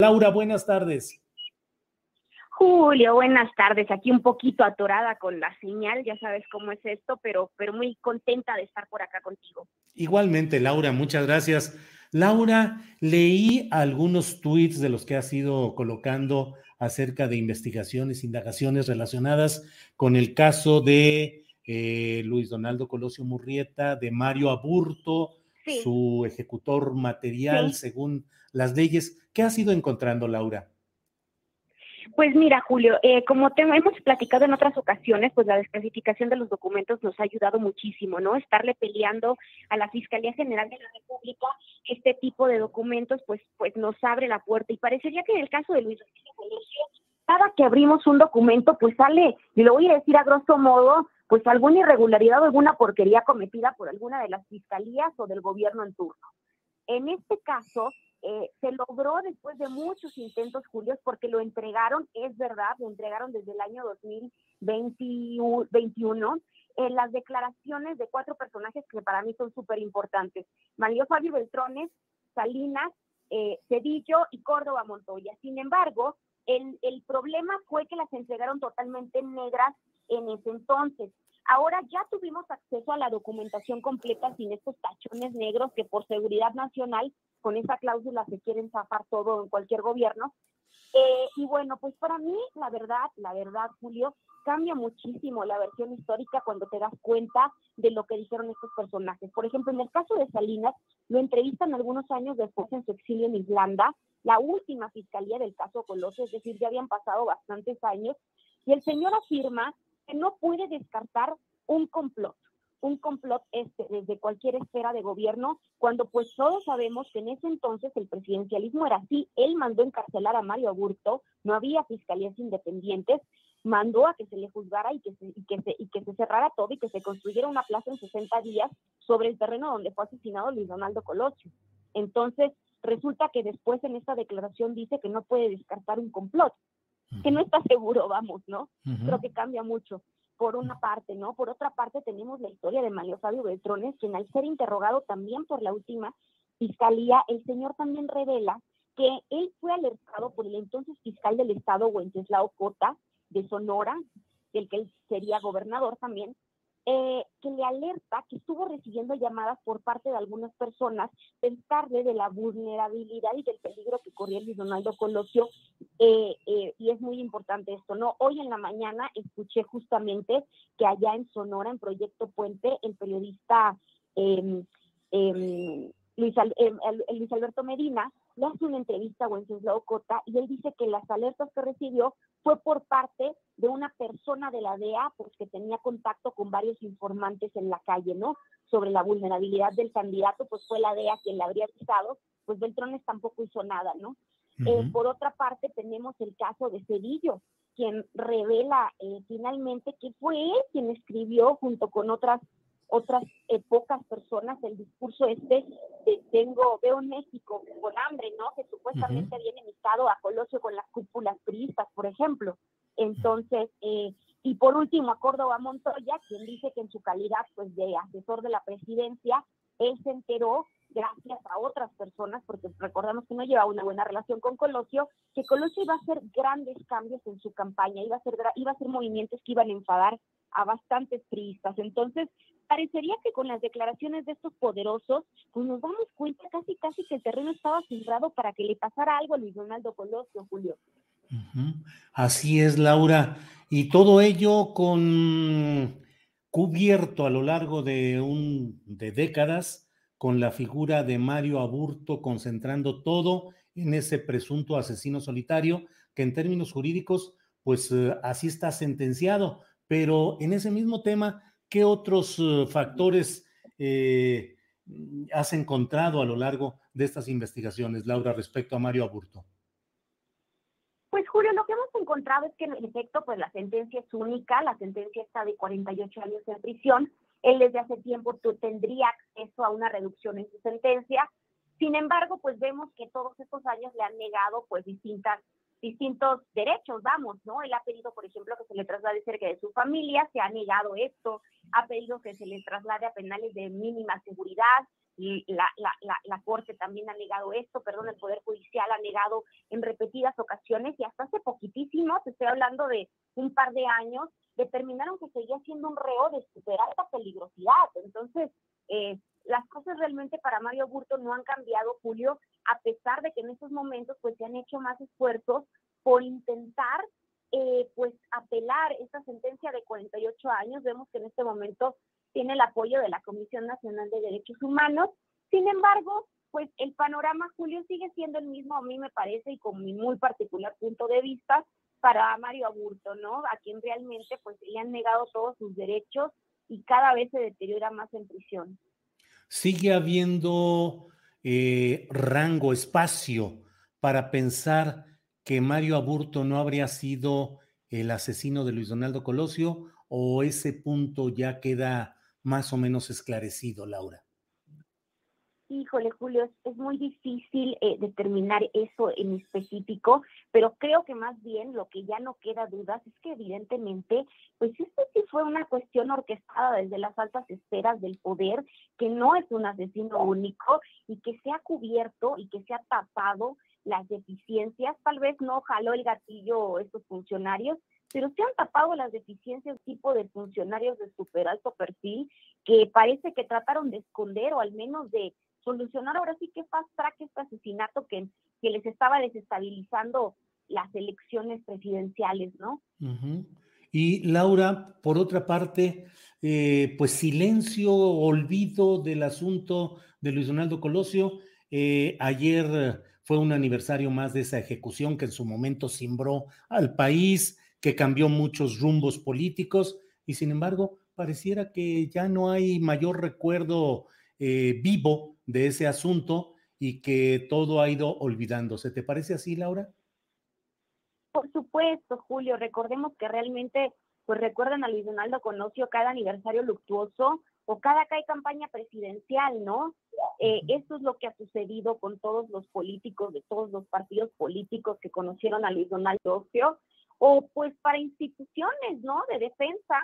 Laura, buenas tardes. Julio, buenas tardes. Aquí un poquito atorada con la señal, ya sabes cómo es esto, pero, pero muy contenta de estar por acá contigo. Igualmente, Laura, muchas gracias. Laura, leí algunos tweets de los que has ido colocando acerca de investigaciones, indagaciones relacionadas con el caso de eh, Luis Donaldo Colosio Murrieta, de Mario Aburto, Sí. su ejecutor material Sí. según las leyes. ¿Qué has ido encontrando, Laura? Pues mira, Julio, eh, como te hemos platicado en otras ocasiones, pues la desclasificación de los documentos nos ha ayudado muchísimo, ¿no? Estarle peleando a la Fiscalía General de la República este tipo de documentos, pues, pues nos abre la puerta. Y parecería que en el caso de Luis Colosio, cada que abrimos un documento, pues sale, y lo voy a decir a grosso modo, pues alguna irregularidad o alguna porquería cometida por alguna de las fiscalías o del gobierno en turno. En este caso, eh, se logró después de muchos intentos, Julio, porque lo entregaron, es verdad, lo entregaron desde el año 2021, en las declaraciones de cuatro personajes que para mí son súper importantes. Mario Fabio Beltrones, Salinas, eh, Cedillo y Córdoba Montoya. Sin embargo, el, el problema fue que las entregaron totalmente negras en ese entonces. Ahora ya tuvimos acceso a la documentación completa sin estos tachones negros que por seguridad nacional, con esa cláusula se quieren zafar todo en cualquier gobierno. Eh, y bueno, pues para mí, la verdad, la verdad, Julio, cambia muchísimo la versión histórica cuando te das cuenta de lo que dijeron estos personajes. Por ejemplo, en el caso de Salinas, lo entrevistan algunos años después en su exilio en Irlanda, la última fiscalía del caso Colosio, es decir, ya habían pasado bastantes años, y el señor afirma no puede descartar un complot, un complot este desde cualquier esfera de gobierno, cuando pues todos sabemos que en ese entonces el presidencialismo era así, él mandó encarcelar a Mario Aburto, no había fiscalías independientes, mandó a que se le juzgara y que se, y que se, y que se cerrara todo y que se construyera una plaza en 60 días sobre el terreno donde fue asesinado Luis Donaldo Colosio. Entonces, resulta que después en esta declaración dice que no puede descartar un complot, que no está seguro, vamos, ¿no? Creo que cambia mucho por una parte, ¿no? Por otra parte tenemos la historia de Mario Fabio Beltrones, quien al ser interrogado también por la última fiscalía, el señor también revela que él fue alertado por el entonces fiscal del estado, Wenceslao Cota, de Sonora, del que él sería gobernador también, eh, que le alerta que estuvo recibiendo llamadas por parte de algunas personas pensarle de la vulnerabilidad y del peligro que corría Luis Donaldo Colosio, eh, eh, y es muy importante esto, ¿no? Hoy en la mañana escuché justamente que allá en Sonora, en Proyecto Puente, el periodista em, em, Luis, em, Luis Alberto Medina le hace una entrevista a Wenceslao Cota y él dice que las alertas que recibió fue por parte de una persona de la DEA, pues que tenía contacto con varios informantes en la calle, ¿no? Sobre la vulnerabilidad del candidato, pues fue la DEA quien le habría avisado, pues Beltrones tampoco hizo nada, ¿no? Eh, por otra parte, tenemos el caso de Cedillo, quien revela eh, finalmente que fue él quien escribió junto con otras otras eh, pocas personas el discurso este de tengo veo México con hambre, ¿no? Que supuestamente había enemistado a Colosio con las cúpulas turistas, por ejemplo. Entonces, eh, y por último a Córdoba Montoya, quien dice que en su calidad pues de asesor de la presidencia, él se enteró gracias a otras personas, porque recordamos que no llevaba una buena relación con Colosio, que Colosio iba a hacer grandes cambios en su campaña, iba a hacer, iba a hacer movimientos que iban a enfadar a bastantes priistas. Entonces, parecería que con las declaraciones de estos poderosos, pues nos damos cuenta casi casi que el terreno estaba sembrado para que le pasara algo a Luis Donaldo Colosio, Julio. Así es, Laura. Y todo ello con cubierto a lo largo de un de décadas con la figura de Mario Aburto concentrando todo en ese presunto asesino solitario que en términos jurídicos pues eh, así está sentenciado, pero en ese mismo tema, ¿qué otros eh, factores eh, has encontrado a lo largo de estas investigaciones, Laura, respecto a Mario Aburto? Pues Julio, lo que hemos encontrado es que en efecto, pues la sentencia es única, la sentencia está de 48 años en prisión, él desde hace tiempo tendría acceso a una reducción en su sentencia. Sin embargo, pues vemos que todos estos años le han negado pues distintas distintos derechos, vamos, ¿no? Él ha pedido, por ejemplo, que se le traslade cerca de su familia, se ha negado esto, ha pedido que se le traslade a penales de mínima seguridad, la, la, la, Corte también ha negado esto, perdón, el Poder Judicial ha negado en repetidas ocasiones y hasta hace poquitísimo, te estoy hablando de un par de años, determinaron que seguía siendo un reo de super alta peligrosidad. Entonces, eh, las cosas realmente para Mario Burto no han cambiado, Julio, a pesar de que en estos momentos pues se han hecho más esfuerzos por intentar eh, pues apelar esta sentencia de 48 años. Vemos que en este momento tiene el apoyo de la Comisión Nacional de Derechos Humanos. Sin embargo, pues el panorama, Julio, sigue siendo el mismo, a mí me parece, y con mi muy particular punto de vista, para Mario Aburto, ¿no? A quien realmente pues le han negado todos sus derechos y cada vez se deteriora más en prisión. Sigue habiendo eh, rango, espacio para pensar que Mario Aburto no habría sido el asesino de Luis Donaldo Colosio o ese punto ya queda más o menos esclarecido, Laura. Híjole, Julio, es, muy difícil eh, determinar eso en específico, pero creo que más bien lo que ya no queda dudas es que evidentemente, pues esto sí fue una cuestión orquestada desde las altas esferas del poder, que no es un asesino único y que se ha cubierto y que se ha tapado las deficiencias, tal vez no jaló el gatillo estos funcionarios, pero se han tapado las deficiencias tipo de funcionarios de super alto perfil que parece que trataron de esconder o al menos de solucionar ahora sí que fast track este asesinato que, que les estaba desestabilizando las elecciones presidenciales, ¿no? Y Laura, por otra parte, eh, pues silencio, olvido del asunto de Luis Donaldo Colosio. Eh, ayer fue un aniversario más de esa ejecución que en su momento cimbró al país, que cambió muchos rumbos políticos y sin embargo pareciera que ya no hay mayor recuerdo eh, vivo de ese asunto y que todo ha ido olvidándose. ¿Te parece así, Laura? Por supuesto, Julio. Recordemos que realmente, pues recuerdan a Luis Donaldo Conocio cada aniversario luctuoso o cada que hay campaña presidencial, ¿no? Eh, esto es lo que ha sucedido con todos los políticos de todos los partidos políticos que conocieron a Luis Donaldo Ocio, o pues para instituciones, ¿no? De defensa,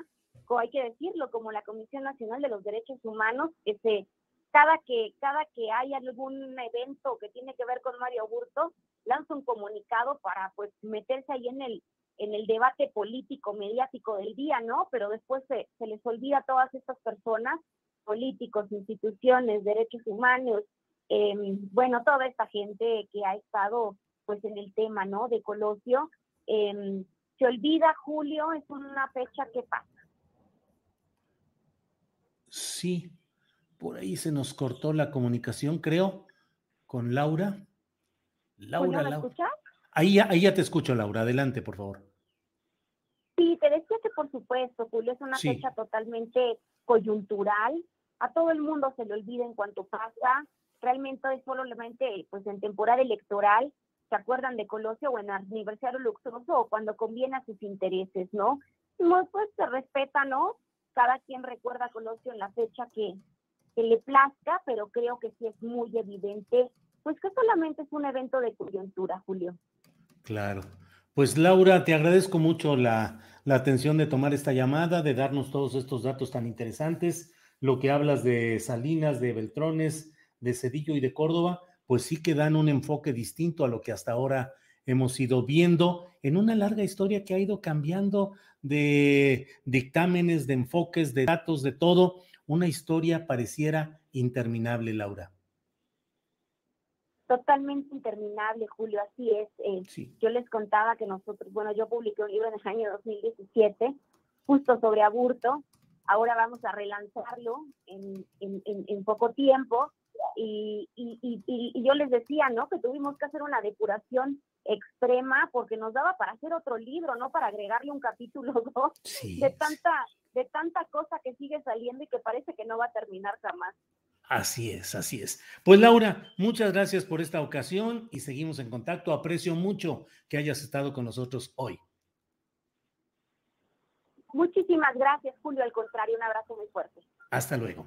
o hay que decirlo, como la Comisión Nacional de los Derechos Humanos, que se cada que, cada que hay algún evento que tiene que ver con Mario Burto, lanza un comunicado para pues meterse ahí en el, en el debate político, mediático del día, ¿no? Pero después se, se les olvida a todas estas personas, políticos, instituciones, derechos humanos, em, bueno, toda esta gente que ha estado pues en el tema, ¿no? De Colosio. Em, se olvida, Julio, es una fecha que pasa. Sí, por ahí se nos cortó la comunicación, creo, con Laura. Laura, ¿Me escuchas? Ahí, ahí ya te escucho, Laura. Adelante, por favor. Sí, te decía que por supuesto, Julio, es una fecha totalmente coyuntural. A todo el mundo se le olvida en cuanto pasa. Realmente es solamente pues, en temporada electoral. ¿Se acuerdan de Colosio o en aniversario luxuoso o cuando conviene a sus intereses, no? Pues se respeta, ¿no? Cada quien recuerda a Colosio en la fecha que, que le plazca, pero creo que sí es muy evidente, pues que solamente es un evento de coyuntura, Julio. Claro. Pues Laura, te agradezco mucho la, la atención de tomar esta llamada, de darnos todos estos datos tan interesantes, lo que hablas de Salinas, de Beltrones, de Cedillo y de Córdoba, pues sí que dan un enfoque distinto a lo que hasta ahora hemos ido viendo en una larga historia que ha ido cambiando de dictámenes, de enfoques, de datos, de todo. Una historia pareciera interminable, Laura. Totalmente interminable, Julio, así es. Eh, yo les contaba que nosotros, bueno, yo publiqué un libro en el año 2017, justo sobre aburto. Ahora vamos a relanzarlo en, en, en poco tiempo y, y, yo les decía, ¿no? Que tuvimos que hacer una depuración extrema porque nos daba para hacer otro libro, no para agregarle un capítulo dos de tanta de tanta cosa que sigue saliendo y que parece que no va a terminar jamás. Así es, así es. Pues Laura, muchas gracias por esta ocasión y seguimos en contacto. Aprecio mucho que hayas estado con nosotros hoy. Muchísimas gracias, Julio. Al contrario, un abrazo muy fuerte. Hasta luego.